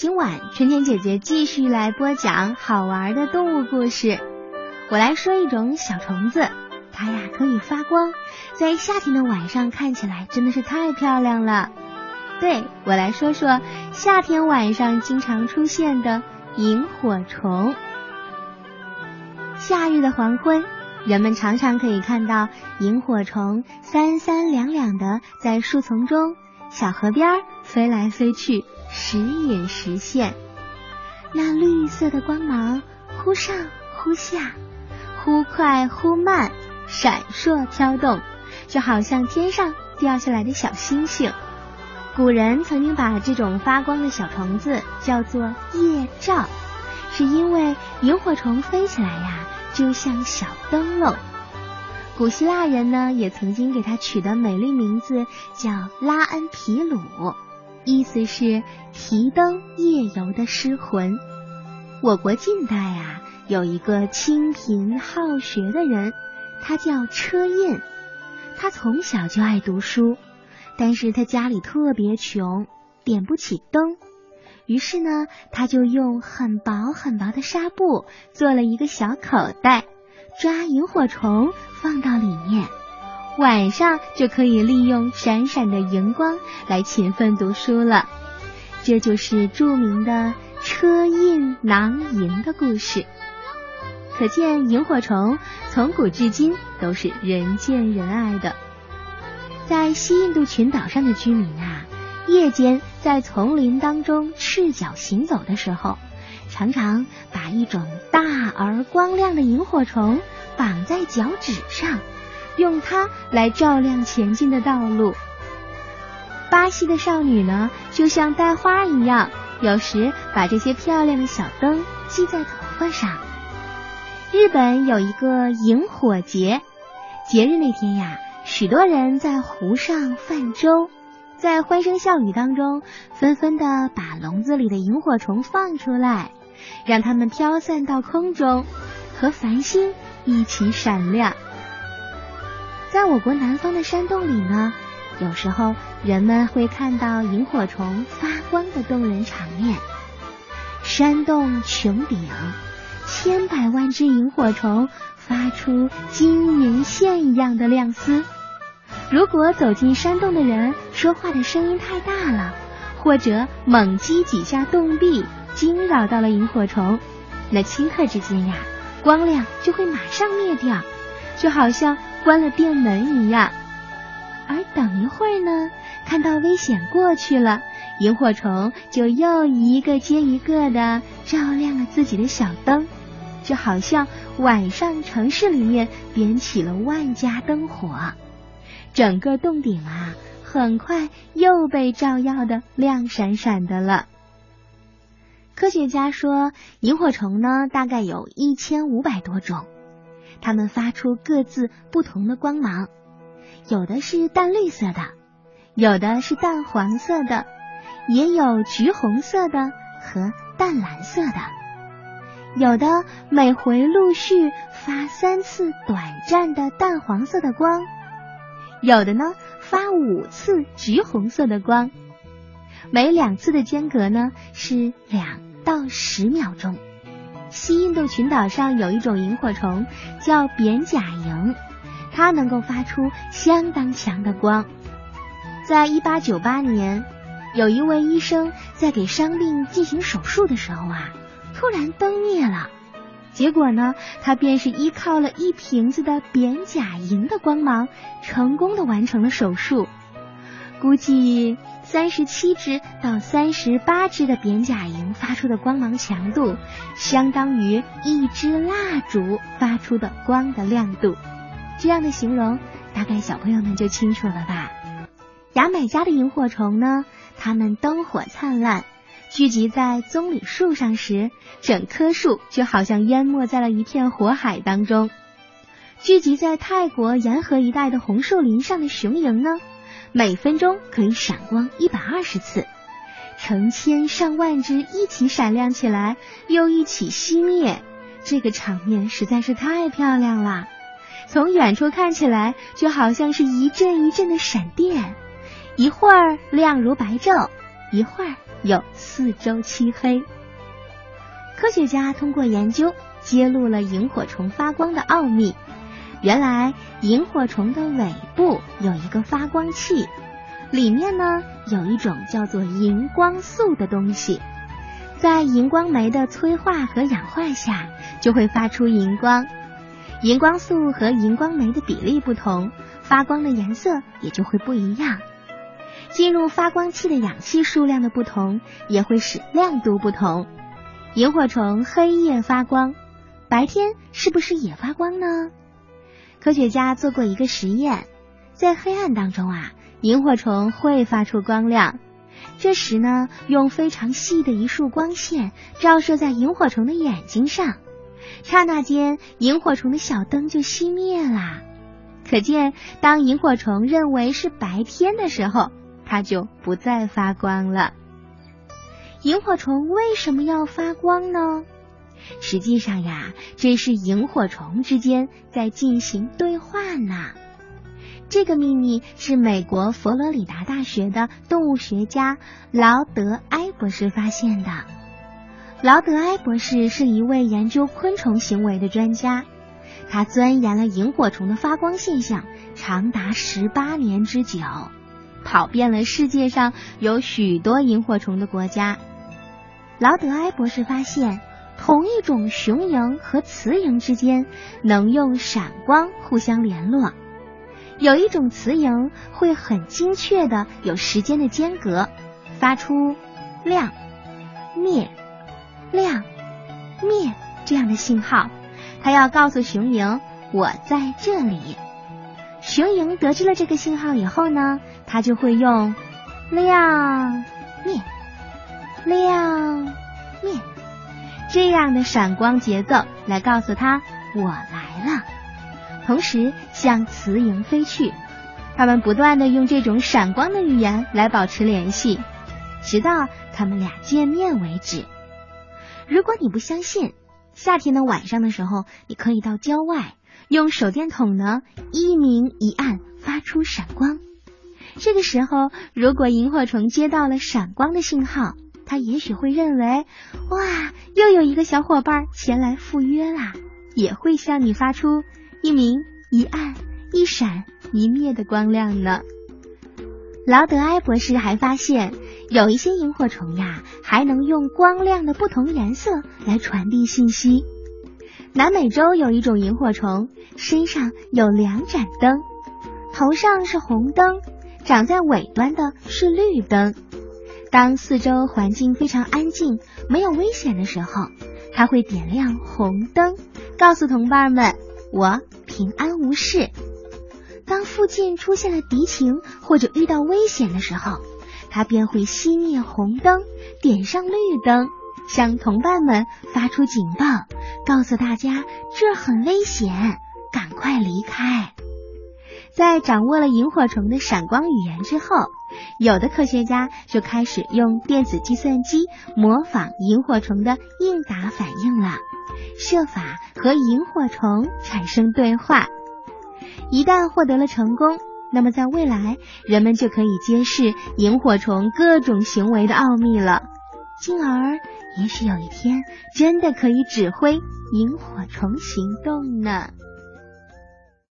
今晚春天姐姐继续来播讲好玩的动物故事。我来说一种小虫子，它呀可以发光，在夏天的晚上看起来真的是太漂亮了。对我来说说夏天晚上经常出现的萤火虫。夏日的黄昏，人们常常可以看到萤火虫三三两两的在树丛中、小河边飞来飞去。时隐时现，那绿色的光芒忽上忽下，忽快忽慢，闪烁飘动，就好像天上掉下来的小星星。古人曾经把这种发光的小虫子叫做夜照，是因为萤火虫飞起来呀，就像小灯笼。古希腊人呢，也曾经给它取的美丽名字叫拉恩皮鲁。意思是提灯夜游的诗魂。我国近代啊，有一个清贫好学的人，他叫车胤。他从小就爱读书，但是他家里特别穷，点不起灯。于是呢，他就用很薄很薄的纱布做了一个小口袋，抓萤火虫放到里面。晚上就可以利用闪闪的荧光来勤奋读书了，这就是著名的车胤囊萤的故事。可见萤火虫从古至今都是人见人爱的。在西印度群岛上的居民啊，夜间在丛林当中赤脚行走的时候，常常把一种大而光亮的萤火虫绑在脚趾上。用它来照亮前进的道路。巴西的少女呢，就像戴花一样，有时把这些漂亮的小灯系在头发上。日本有一个萤火节，节日那天呀，许多人在湖上泛舟，在欢声笑语当中，纷纷的把笼子里的萤火虫放出来，让它们飘散到空中，和繁星一起闪亮。在我国南方的山洞里呢，有时候人们会看到萤火虫发光的动人场面。山洞穹顶，千百万只萤火虫发出金银线一样的亮丝。如果走进山洞的人说话的声音太大了，或者猛击几下洞壁，惊扰到了萤火虫，那顷刻之间呀，光亮就会马上灭掉，就好像。关了店门一样，而等一会儿呢，看到危险过去了，萤火虫就又一个接一个的照亮了自己的小灯，就好像晚上城市里面点起了万家灯火，整个洞顶啊，很快又被照耀的亮闪闪的了。科学家说，萤火虫呢，大概有一千五百多种。它们发出各自不同的光芒，有的是淡绿色的，有的是淡黄色的，也有橘红色的和淡蓝色的。有的每回陆续发三次短暂的淡黄色的光，有的呢发五次橘红色的光，每两次的间隔呢是两到十秒钟。西印度群岛上有一种萤火虫叫扁甲萤，它能够发出相当强的光。在一八九八年，有一位医生在给伤病进行手术的时候啊，突然灯灭了。结果呢，他便是依靠了一瓶子的扁甲萤的光芒，成功的完成了手术。估计。三十七只到三十八只的扁甲萤发出的光芒强度，相当于一支蜡烛发出的光的亮度。这样的形容，大概小朋友们就清楚了吧？牙买加的萤火虫呢，它们灯火灿烂，聚集在棕榈树上时，整棵树就好像淹没在了一片火海当中。聚集在泰国沿河一带的红树林上的雄萤呢？每分钟可以闪光一百二十次，成千上万只一起闪亮起来，又一起熄灭，这个场面实在是太漂亮了。从远处看起来，就好像是一阵一阵的闪电，一会儿亮如白昼，一会儿有四周漆黑。科学家通过研究揭露了萤火虫发光的奥秘。原来，萤火虫的尾部有一个发光器，里面呢有一种叫做荧光素的东西，在荧光酶的催化和氧化下，就会发出荧光。荧光素和荧光酶的比例不同，发光的颜色也就会不一样。进入发光器的氧气数量的不同，也会使亮度不同。萤火虫黑夜发光，白天是不是也发光呢？科学家做过一个实验，在黑暗当中啊，萤火虫会发出光亮。这时呢，用非常细的一束光线照射在萤火虫的眼睛上。刹那间，萤火虫的小灯就熄灭了。可见，当萤火虫认为是白天的时候，它就不再发光了。萤火虫为什么要发光呢？实际上呀，这是萤火虫之间在进行对话呢。这个秘密是美国佛罗里达大学的动物学家劳德埃博士发现的。劳德埃博士是一位研究昆虫行为的专家，他钻研了萤火虫的发光现象长达十八年之久，跑遍了世界上有许多萤火虫的国家。劳德埃博士发现，同一种雄萤和雌萤之间能用闪光互相联络，有一种雌萤会很精确的有时间的间隔，发出亮、灭。亮、灭这样的信号，它要告诉雄鹰我在这里。雄鹰得知了这个信号以后呢，它就会用亮、灭、亮、灭这样的闪光节奏来告诉他我来了，同时向雌蝇飞去。他们不断的用这种闪光的语言来保持联系，直到他们俩见面为止。如果你不相信，夏天的晚上的时候，你可以到郊外用手电筒呢一明一暗发出闪光。这个时候，如果萤火虫接到了闪光的信号，他也许会认为哇，又有一个小伙伴前来赴约啦，也会向你发出一明一暗、一闪一灭的光亮呢。劳德埃博士还发现。有一些萤火虫呀，还能用光亮的不同颜色来传递信息。南美洲有一种萤火虫，身上有两盏灯，头上是红灯，长在尾端的是绿灯。当四周环境非常安静、没有危险的时候，它会点亮红灯，告诉同伴们我平安无事。当附近出现了敌情或者遇到危险的时候，他便会熄灭红灯，点上绿灯，向同伴们发出警报，告诉大家这很危险，赶快离开。在掌握了萤火虫的闪光语言之后，有的科学家就开始用电子计算机模仿萤火虫的应答反应了，设法和萤火虫产生对话。一旦获得了成功。那么，在未来，人们就可以揭示萤火虫各种行为的奥秘了，进而，也许有一天，真的可以指挥萤火虫行动呢。